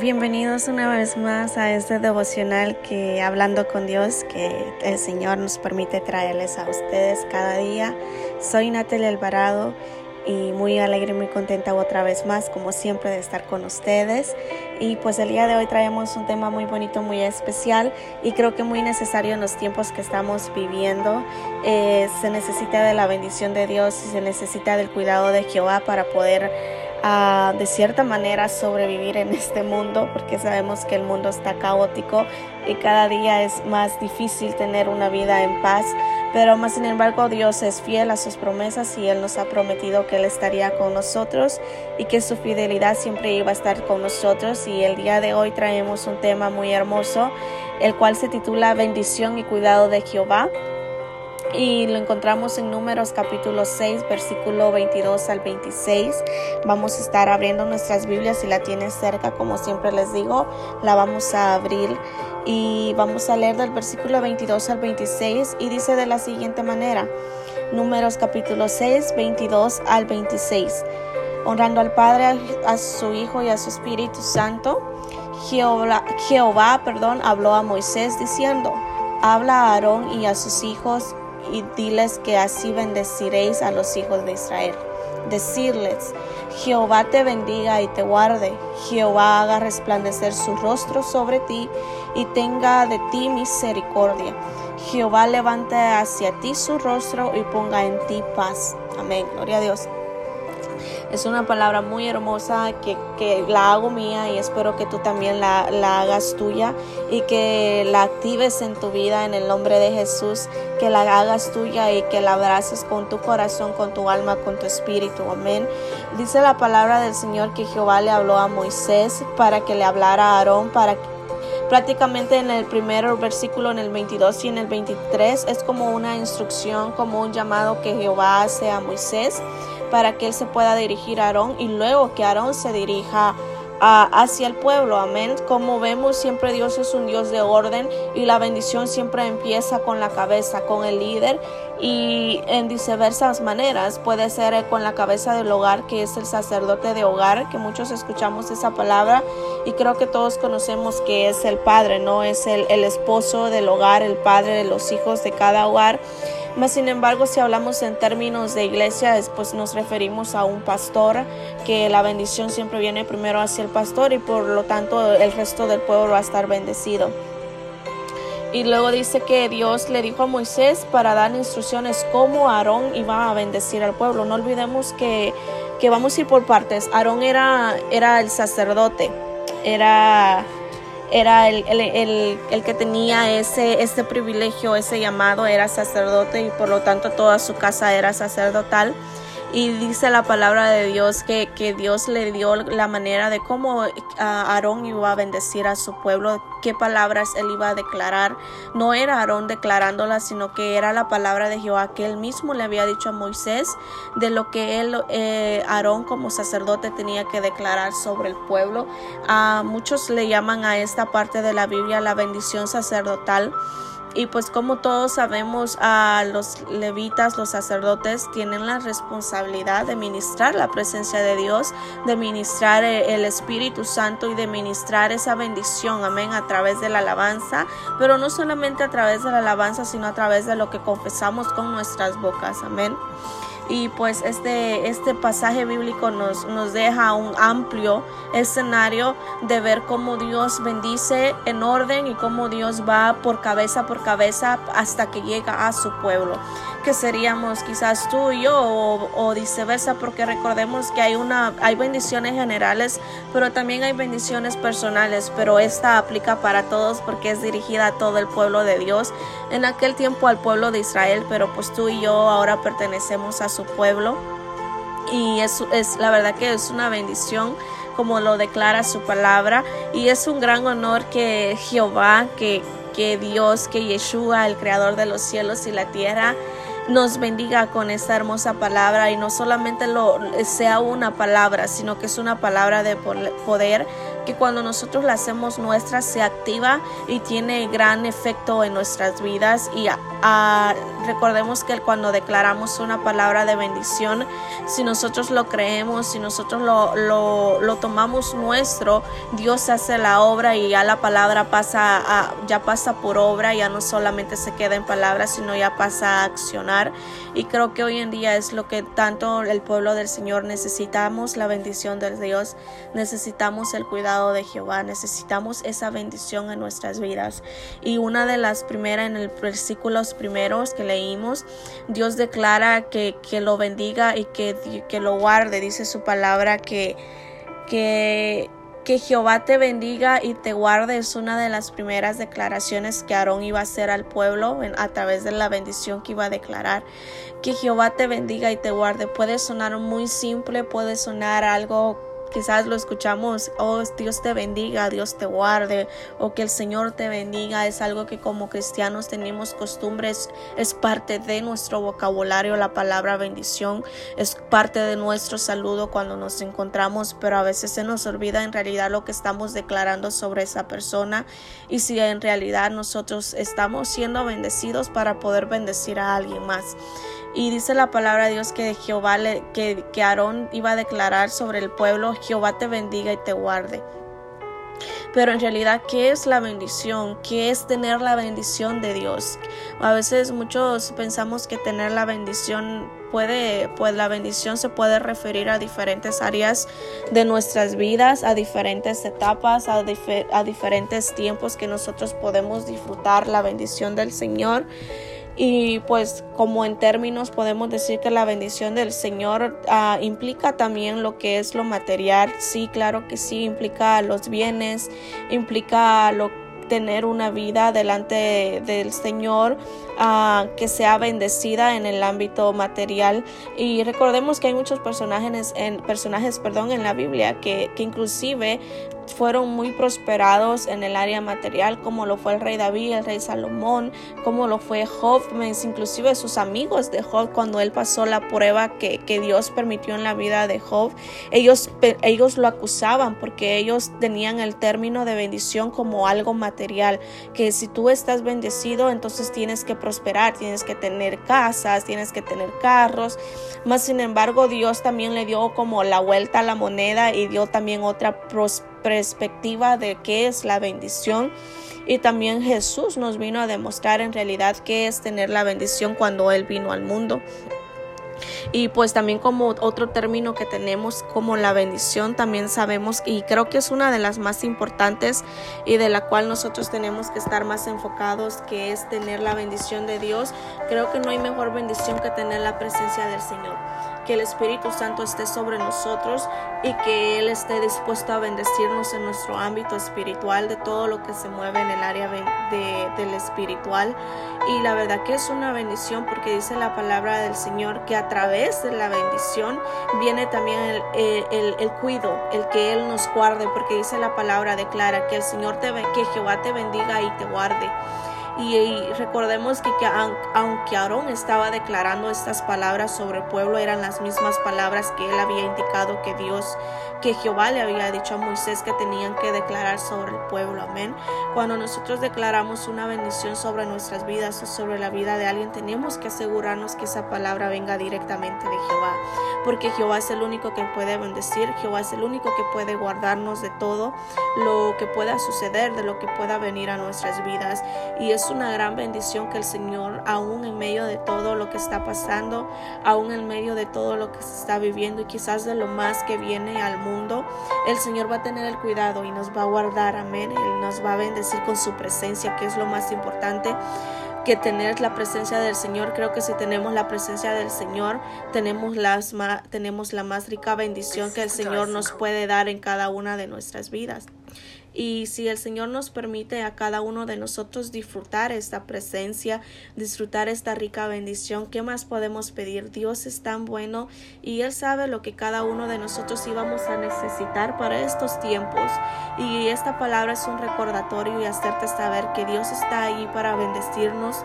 Bienvenidos una vez más a este devocional que hablando con Dios que el Señor nos permite traerles a ustedes cada día. Soy Natalie Alvarado y muy alegre y muy contenta otra vez más como siempre de estar con ustedes y pues el día de hoy traemos un tema muy bonito muy especial y creo que muy necesario en los tiempos que estamos viviendo eh, se necesita de la bendición de Dios y se necesita del cuidado de Jehová para poder de cierta manera sobrevivir en este mundo porque sabemos que el mundo está caótico y cada día es más difícil tener una vida en paz. Pero más sin embargo Dios es fiel a sus promesas y Él nos ha prometido que Él estaría con nosotros y que su fidelidad siempre iba a estar con nosotros. Y el día de hoy traemos un tema muy hermoso el cual se titula bendición y cuidado de Jehová y lo encontramos en Números capítulo 6, versículo 22 al 26. Vamos a estar abriendo nuestras Biblias si la tienes cerca, como siempre les digo, la vamos a abrir y vamos a leer del versículo 22 al 26 y dice de la siguiente manera. Números capítulo 6, 22 al 26. Honrando al Padre, a su Hijo y a su Espíritu Santo, Jehová, Jehová perdón, habló a Moisés diciendo, habla a Aarón y a sus hijos y diles que así bendeciréis a los hijos de Israel. Decirles, Jehová te bendiga y te guarde, Jehová haga resplandecer su rostro sobre ti y tenga de ti misericordia. Jehová levante hacia ti su rostro y ponga en ti paz. Amén. Gloria a Dios. Es una palabra muy hermosa que, la hago mía y espero que tú también la, la, hagas tuya y que la actives en tu vida en el nombre de Jesús, que la hagas tuya y que la abraces con tu corazón, con tu alma, con tu espíritu. Amén. Dice la palabra del Señor que Jehová le habló a Moisés para que le hablara a Aarón, para que prácticamente en el primer versículo, en el 22 y en el 23, es como una instrucción, como un llamado que Jehová hace a Moisés para que él se pueda dirigir a Aarón y luego que Aarón se dirija hacia el pueblo. Amén. Como vemos, siempre Dios es un Dios de orden y la bendición siempre empieza con la cabeza, con el líder y en diversas maneras. Puede ser con la cabeza del hogar, que es el sacerdote de hogar, que muchos escuchamos esa palabra y creo que todos conocemos que es el padre, no es el, el esposo del hogar, el padre de los hijos de cada hogar. Mas, sin embargo, si hablamos en términos de iglesia, pues nos referimos a un pastor, que la bendición siempre viene primero hacia el pastor y por lo tanto el resto del pueblo va a estar bendecido. Y luego dice que Dios le dijo a Moisés para dar instrucciones cómo Aarón iba a bendecir al pueblo. No olvidemos que, que vamos a ir por partes. Aarón era, era el sacerdote, era era el, el, el, que tenía ese, ese privilegio, ese llamado, era sacerdote y por lo tanto toda su casa era sacerdotal. Y dice la palabra de Dios que, que Dios le dio la manera de cómo Aarón iba a bendecir a su pueblo, qué palabras él iba a declarar. No era Aarón declarándolas, sino que era la palabra de Jehová que él mismo le había dicho a Moisés de lo que él, eh, Aarón como sacerdote tenía que declarar sobre el pueblo. a muchos le llaman a esta parte de la Biblia la bendición sacerdotal. Y pues como todos sabemos, a los levitas, los sacerdotes, tienen la responsabilidad de ministrar la presencia de Dios, de ministrar eh, el Espíritu Santo y de ministrar esa bendición, amén, a través de la alabanza, pero no solamente a través de la alabanza, sino a través de lo que confesamos con nuestras bocas, amén y pues este, este pasaje bíblico nos, nos deja un amplio escenario de ver cómo Dios bendice en orden y cómo Dios va por cabeza por cabeza hasta que llega a su pueblo. Que seríamos quizás tú y yo o, o, viceversa porque recordemos que hay una hay bendiciones generales pero también hay bendiciones personales pero esta aplica para todos porque es dirigida a todo el pueblo de Dios. En aquel tiempo al pueblo de Israel pero pues tú y yo ahora pertenecemos a su pueblo. Y es, es la verdad que es una bendición como lo declara su palabra. Y es un gran honor que Jehová que que Dios, que Yeshua, el creador de los cielos y la tierra, nos bendiga con esta hermosa palabra. Y no solamente lo sea una palabra, sino que es una palabra de poder, que cuando nosotros la hacemos nuestra se activa y tiene gran efecto en nuestras vidas. Y recordemos que cuando declaramos una palabra de bendición, si nosotros lo creemos, si nosotros lo, lo, tomamos nuestro, Dios hace la obra y ya la palabra pasa ya pasa por obra, ya no solamente se queda en palabras, sino ya pasa a accionar. Y creo que hoy en día es lo que tanto el pueblo del Señor necesitamos, la bendición de Dios, necesitamos el cuidado de Jehová, necesitamos esa bendición en nuestras vidas. Y una de las primeras en el primeros que leímos, Dios declara que, que lo bendiga y que, que lo guarde, dice su palabra que, que que Jehová te bendiga y te guarde es una de las primeras declaraciones que Aarón iba a hacer al pueblo a través de la bendición que iba a declarar. Que Jehová te bendiga y te guarde. Puede sonar muy simple, puede sonar algo quizás lo escuchamos, oh Dios te bendiga, Dios te guarde, o que el Señor te bendiga, es algo que como cristianos tenemos costumbres, es parte de nuestro vocabulario la palabra bendición, es parte de nuestro saludo cuando nos encontramos, pero a veces se nos olvida en realidad lo que estamos declarando sobre esa persona y si en realidad nosotros estamos siendo bendecidos para poder bendecir a alguien más. Y dice la palabra de Dios que Jehová le, que, que Aarón iba a declarar sobre el pueblo, Jehová te bendiga y te guarde. Pero en realidad, ¿qué es la bendición? ¿Qué es tener la bendición de Dios? A veces muchos pensamos que tener la bendición puede, pues la bendición se puede referir a diferentes áreas de nuestras vidas, a diferentes etapas, a, a diferentes tiempos que nosotros podemos disfrutar la bendición del Señor. Y pues como en términos podemos decir que la bendición del Señor ah, implica también lo que es lo material. Sí, claro que sí, implica los bienes, implica lo tener una vida delante del Señor uh, que sea bendecida en el ámbito material y recordemos que hay muchos personajes en personajes perdón en la Biblia que, que inclusive fueron muy prosperados en el área material, como lo fue el rey David, el rey Salomón, como lo fue Job, inclusive sus amigos de Job, cuando él pasó la prueba que, que Dios permitió en la vida de Job, ellos, ellos lo acusaban porque ellos tenían el término de bendición como algo material, que si tú estás bendecido, entonces tienes que prosperar, tienes que tener casas, tienes que tener carros, más sin embargo Dios también le dio como la vuelta a la moneda y dio también otra prosperidad perspectiva de qué es la bendición. Y también Jesús nos vino a demostrar en realidad qué es tener la bendición cuando Él vino al mundo. Y pues también como otro término que tenemos como la bendición, también sabemos y creo que es una de las más importantes y de la cual nosotros tenemos que estar más enfocados, que es tener la bendición de Dios. Creo que no hay mejor bendición que tener la presencia del Señor que el Espíritu Santo esté sobre nosotros y que Él esté dispuesto a bendecirnos en nuestro ámbito espiritual, de todo lo que se mueve en el área de, del espiritual. Y la verdad que es una bendición porque dice la palabra del Señor que a través de la bendición viene también el, el, el, cuido, el que Él nos guarde, porque dice la palabra, declara que el Señor te que Jehová te bendiga y te guarde. Y, recordemos que, que, aunque Aarón estaba declarando estas palabras sobre el pueblo, eran las mismas palabras que él había indicado que Dios, que Jehová le había dicho a Moisés que tenían que declarar sobre el pueblo. Amén. Cuando nosotros declaramos una bendición sobre nuestras vidas o sobre la vida de alguien, tenemos que asegurarnos que esa palabra venga directamente de Jehová. Porque Jehová es el único que puede bendecir, Jehová es el único que puede guardarnos de todo lo que pueda suceder, de lo que pueda venir a nuestras vidas. Y es una gran bendición que el Señor, aún en medio de todo lo que está pasando, aún en medio de todo lo que se está viviendo y quizás de lo más que viene al mundo, el Señor va a tener el cuidado y nos va a guardar, amén, Él nos va a bendecir con su presencia, que es lo más importante que tener la presencia del Señor. Creo que si tenemos la presencia del Señor, tenemos, las tenemos la más rica bendición que el Señor nos puede dar en cada una de nuestras vidas. Y si el Señor nos permite a cada uno de nosotros disfrutar esta presencia, disfrutar esta rica bendición, ¿qué más podemos pedir? Dios es tan bueno y Él sabe lo que cada uno de nosotros íbamos a necesitar para estos tiempos. Y esta palabra es un recordatorio y hacerte saber que Dios está ahí para bendecirnos,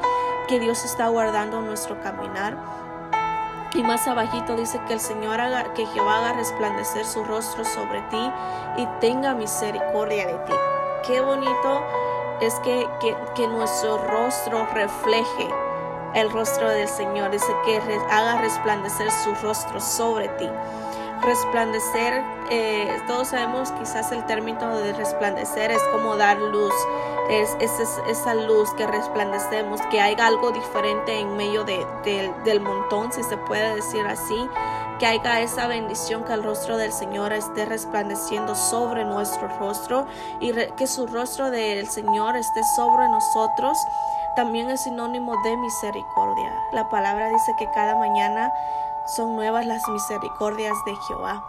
que Dios está guardando nuestro caminar Y más abajito dice que el Señor haga, que Jehová haga resplandecer su rostro sobre ti y tenga misericordia de ti. Qué bonito es que, que, que nuestro rostro refleje el rostro del Señor. Dice que haga resplandecer su rostro sobre ti resplandecer, eh, todos sabemos quizás el término de resplandecer es como dar luz, es, esa luz que resplandecemos, que haya algo diferente en medio de, del montón, si se puede decir así, que haya esa bendición, que el rostro del Señor esté resplandeciendo sobre nuestro rostro y que su rostro del Señor esté sobre nosotros. También es sinónimo de misericordia. La palabra dice que cada mañana son nuevas las misericordias de Jehová.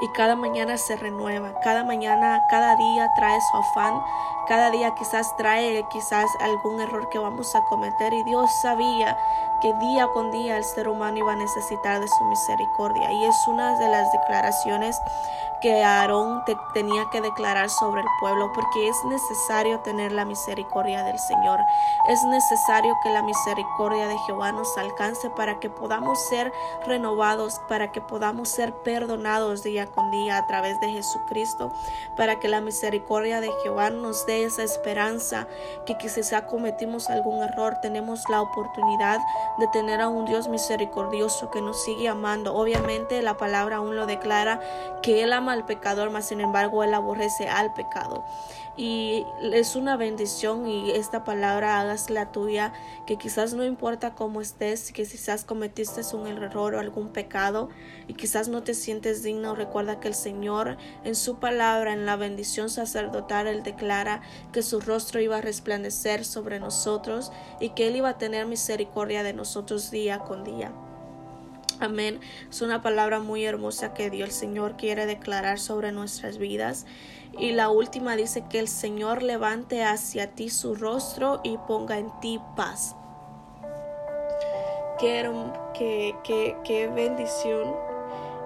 Y cada mañana se renueva, cada mañana, cada día trae su afán, cada día quizás trae quizás algún error que vamos a cometer y Dios sabía que día con día el ser humano iba a necesitar de su misericordia y es una de las declaraciones que Aarón tenía que declarar sobre el pueblo, porque es necesario tener la misericordia del Señor. Es necesario que la misericordia de Jehová nos alcance para que podamos ser renovados, para que podamos ser perdonados día con día a través de Jesucristo, para que la misericordia de Jehová nos dé esa esperanza que quizás cometimos algún error, tenemos la oportunidad de tener a un Dios misericordioso que nos sigue amando. Obviamente la palabra aún lo declara que Él ama al pecador, mas sin embargo Él aborrece al pecado. Y es una bendición y esta palabra hagas la tuya, que quizás no importa cómo estés, que quizás cometiste un error o algún pecado y quizás no te sientes digno, recuerda que el Señor en su palabra, en la bendición sacerdotal, Él declara que su rostro iba a resplandecer sobre nosotros y que Él iba a tener misericordia de nosotros día con día. Amén. Es una palabra muy hermosa que Dios el Señor quiere declarar sobre nuestras vidas. Y la última dice que el Señor levante hacia ti su rostro y ponga en ti paz. Qué, qué, qué, bendición.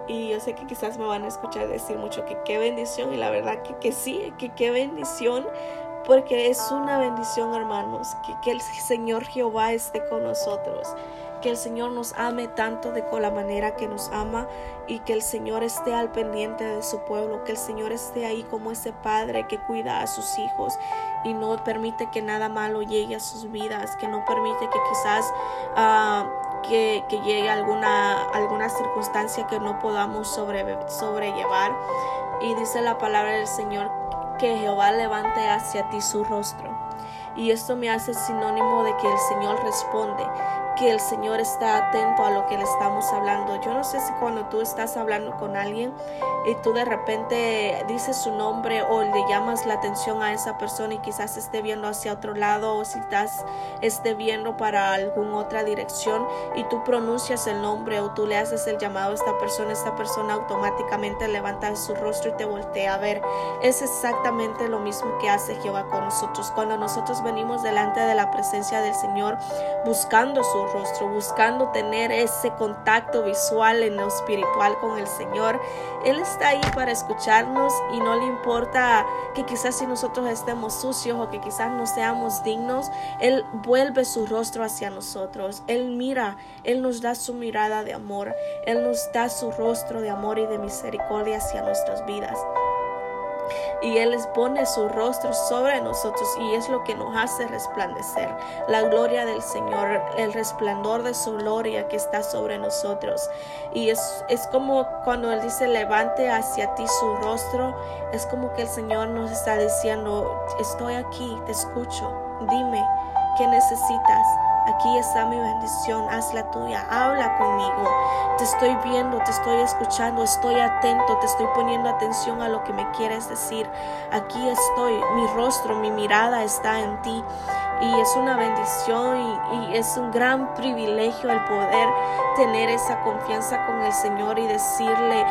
Y yo sé que quizás me van a escuchar decir mucho que qué bendición. Y la verdad que, que sí, que qué bendición. Porque es una bendición, hermanos, que, que el Señor Jehová esté con nosotros que el Señor nos ame tanto de con la manera que nos ama y que el Señor esté al pendiente de su pueblo, que el Señor esté ahí como ese padre que cuida a sus hijos y no permite que nada malo llegue a sus vidas, que no permite que quizás uh, que, que, llegue alguna, alguna circunstancia que no podamos sobre, sobrellevar. Y dice la palabra del Señor que Jehová levante hacia ti su rostro. Y esto me hace sinónimo de que el Señor responde, que el Señor está atento a lo que le estamos hablando. Yo no sé si cuando tú estás hablando con alguien y tú de repente dices su nombre o le llamas la atención a esa persona y quizás esté viendo hacia otro lado o si estás esté viendo para alguna otra dirección y tú pronuncias el nombre o tú le haces el llamado a esta persona, esta persona automáticamente levanta su rostro y te voltea a ver. Es exactamente lo mismo que hace Jehová con nosotros. Cuando nosotros venimos delante de la presencia del Señor buscando su rostro, buscando tener ese contacto visual en lo espiritual con el Señor. Él está ahí para escucharnos y no le importa que quizás si nosotros estemos sucios o que quizás no seamos dignos, Él vuelve su rostro hacia nosotros. Él mira, Él nos da su mirada de amor, Él nos da su rostro de amor y de misericordia hacia nuestras vidas y Él les pone su rostro sobre nosotros y es lo que nos hace resplandecer. La gloria del Señor, el resplandor de su gloria que está sobre nosotros. Y es, es como cuando Él dice, levante hacia ti su rostro, es como que el Señor nos está diciendo, estoy aquí, te escucho, dime qué necesitas Aquí está mi bendición, haz la tuya, habla conmigo. Te estoy viendo, te estoy escuchando, estoy atento, te estoy poniendo atención a lo que me quieres decir. Aquí estoy, mi rostro, mi mirada está en ti. Y es una bendición y, y es un gran privilegio el poder tener esa confianza con el Señor y decirle,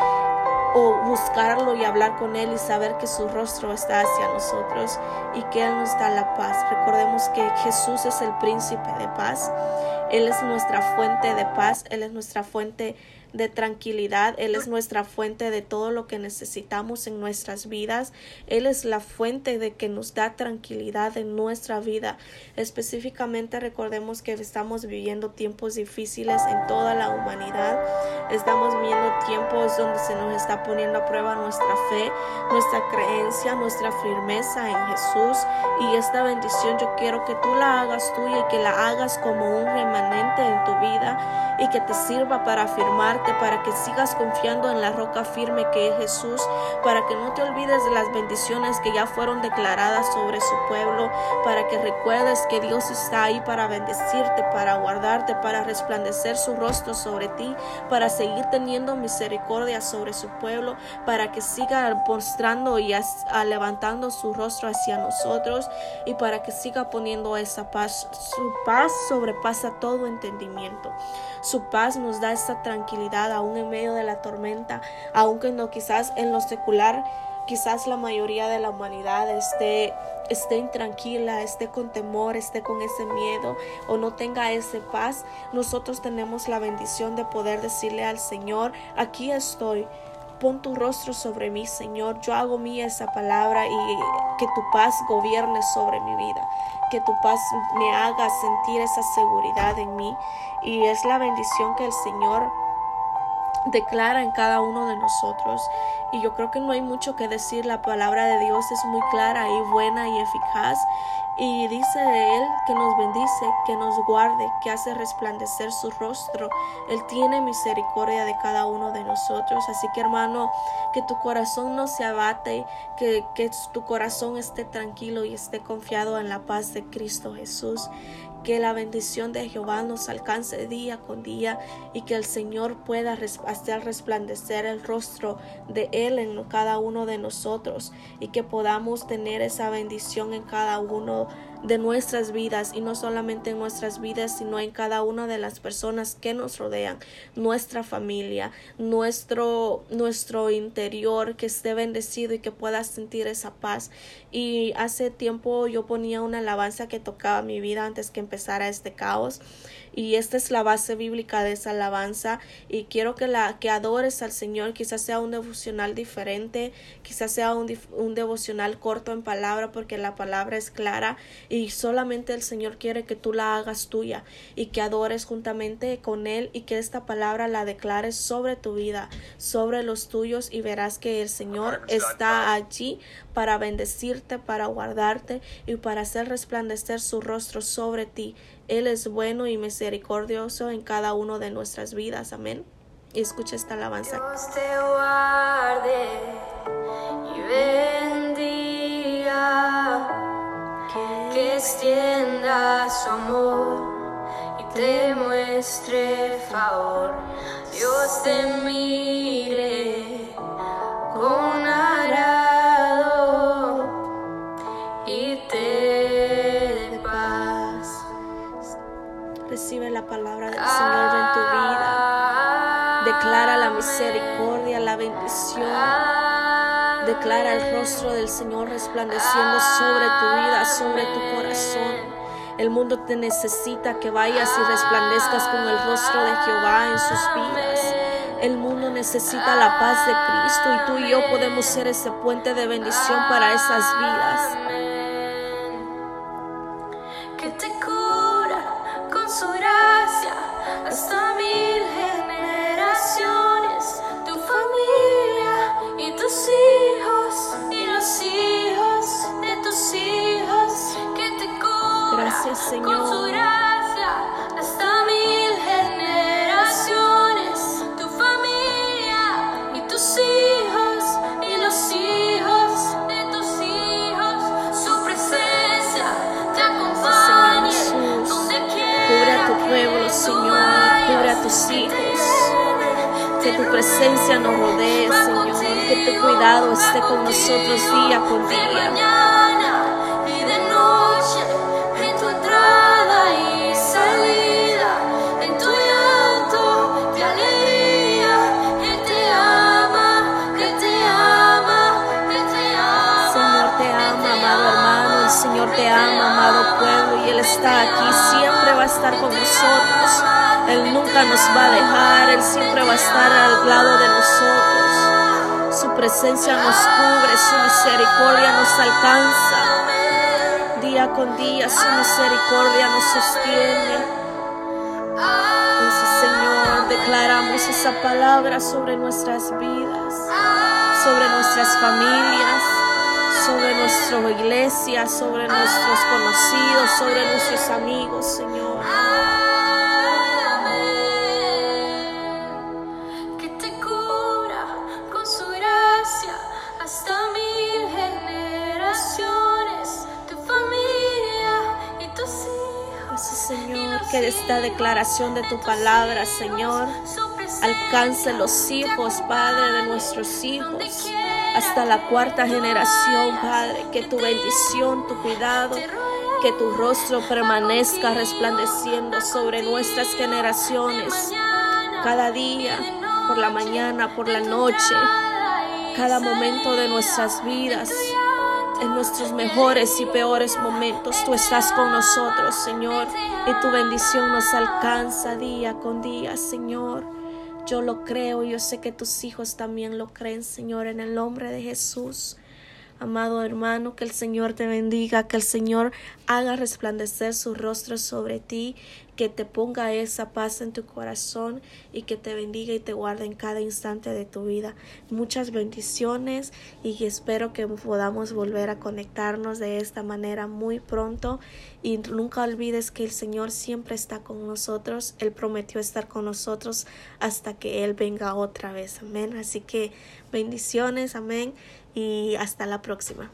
o buscarlo y hablar con Él y saber que su rostro está hacia nosotros y que Él nos da la paz. Recordemos que Jesús es el príncipe de paz. Él es nuestra fuente de paz, Él es nuestra fuente de tranquilidad. Él es nuestra fuente de todo lo que necesitamos en nuestras vidas. Él es la fuente de que nos da tranquilidad en nuestra vida. Específicamente recordemos que estamos viviendo tiempos difíciles en toda la humanidad. Estamos viviendo tiempos donde se nos está poniendo a prueba nuestra fe, nuestra creencia, nuestra firmeza en Jesús. Y esta bendición yo quiero que tú la hagas tuya y que la hagas como un remanente en tu vida y que te sirva para para que sigas confiando en la roca firme que es Jesús, para que no te olvides de las bendiciones que ya fueron declaradas sobre su pueblo, para que recuerdes que Dios está ahí para bendecirte, para guardarte, para resplandecer su rostro sobre ti, para seguir teniendo misericordia sobre su pueblo, para que siga mostrando y levantando su rostro hacia nosotros y para que siga poniendo esa paz. Su paz sobrepasa todo entendimiento. Su paz nos da esa tranquilidad aún en medio de la tormenta, aunque no quizás en lo secular, quizás la mayoría de la humanidad esté esté intranquila, esté con temor, esté con ese miedo o no tenga ese paz, nosotros tenemos la bendición de poder decirle al Señor, aquí estoy, Pon tu rostro sobre mí, Señor. Yo hago mía esa palabra y que tu paz gobierne sobre mi vida. Que tu paz me haga sentir esa seguridad en mí. Y es la bendición que el Señor declara en cada uno de nosotros. Y yo creo que no hay mucho que decir. La palabra de Dios es muy clara y buena y eficaz. Y dice de Él que nos bendice, que nos guarde, que hace resplandecer su rostro. Él tiene misericordia de cada uno de nosotros. Así que hermano, que tu corazón no se abate, que, que tu corazón esté tranquilo y esté confiado en la paz de Cristo Jesús que la bendición de Jehová nos alcance día con día y que el Señor pueda hacer resplandecer el rostro de Él en cada uno de nosotros y que podamos tener esa bendición en cada uno de nuestras vidas y no solamente en nuestras vidas, sino en cada una de las personas que nos rodean, nuestra familia, nuestro, nuestro interior, que esté bendecido y que pueda sentir esa paz. Y hace tiempo yo ponía una alabanza que tocaba mi vida antes que empezara este caos y esta es la base bíblica de esa alabanza y quiero que la que adores al Señor quizás sea un devocional diferente quizás sea un, un devocional corto en palabra porque la palabra es clara y solamente el Señor quiere que tú la hagas tuya y que adores juntamente con Él y que esta palabra la declares sobre tu vida, sobre los tuyos y verás que el Señor está allí para bendecirte, para guardarte y para hacer resplandecer su rostro sobre ti. Él es bueno y misericordioso en cada uno de nuestras vidas. Amén. Y escucha esta alabanza. Dios te guarde y bendiga que extienda su amor y te muestre favor. Dios te mire con palabra del Señor en tu vida. Declara la misericordia, la bendición. Declara el rostro del Señor resplandeciendo sobre tu vida, sobre tu corazón. El mundo te necesita que vayas y resplandezcas con el rostro de Jehová en sus vidas. El mundo necesita la paz de Cristo y tú y yo podemos ser ese puente de bendición para esas vidas. Presencia nos rodee, va Señor. Que tu cuidado esté con nosotros día con de día. mañana y de noche, en tu entrada y salida, en tu llanto y alegría. Él te ama, Él te ama, Él te ama. Señor te ama, amado hermano, el Señor te ama, amado pueblo, y Él está aquí, siempre va a estar con nosotros. Él nunca nos va a dejar, Él siempre va a estar al lado de nosotros. Su presencia nos cubre, su misericordia nos alcanza. Día con día su misericordia nos sostiene. Entonces, Señor, declaramos esa palabra sobre nuestras vidas, sobre nuestras familias, sobre nuestra iglesia, sobre nuestros conocidos, sobre nuestros amigos, Señor. Esta declaración de tu palabra, Señor, alcance los hijos, Padre, de nuestros hijos, hasta la cuarta generación, Padre, que tu bendición, tu cuidado, que tu rostro permanezca resplandeciendo sobre nuestras generaciones, cada día, por la mañana, por la noche, cada momento de nuestras vidas. En nuestros mejores y peores momentos, tú estás con nosotros, Señor, y tu bendición nos alcanza día con día, Señor. Yo lo creo, yo sé que tus hijos también lo creen, Señor, en el nombre de Jesús. Amado hermano, que el Señor te bendiga, que el Señor haga resplandecer su rostro sobre ti, que te ponga esa paz en tu corazón y que te bendiga y te guarde en cada instante de tu vida. Muchas bendiciones y espero que podamos volver a conectarnos de esta manera muy pronto y nunca olvides que el Señor siempre está con nosotros. Él prometió estar con nosotros hasta que Él venga otra vez. Amén. Así que bendiciones, amén y hasta la próxima.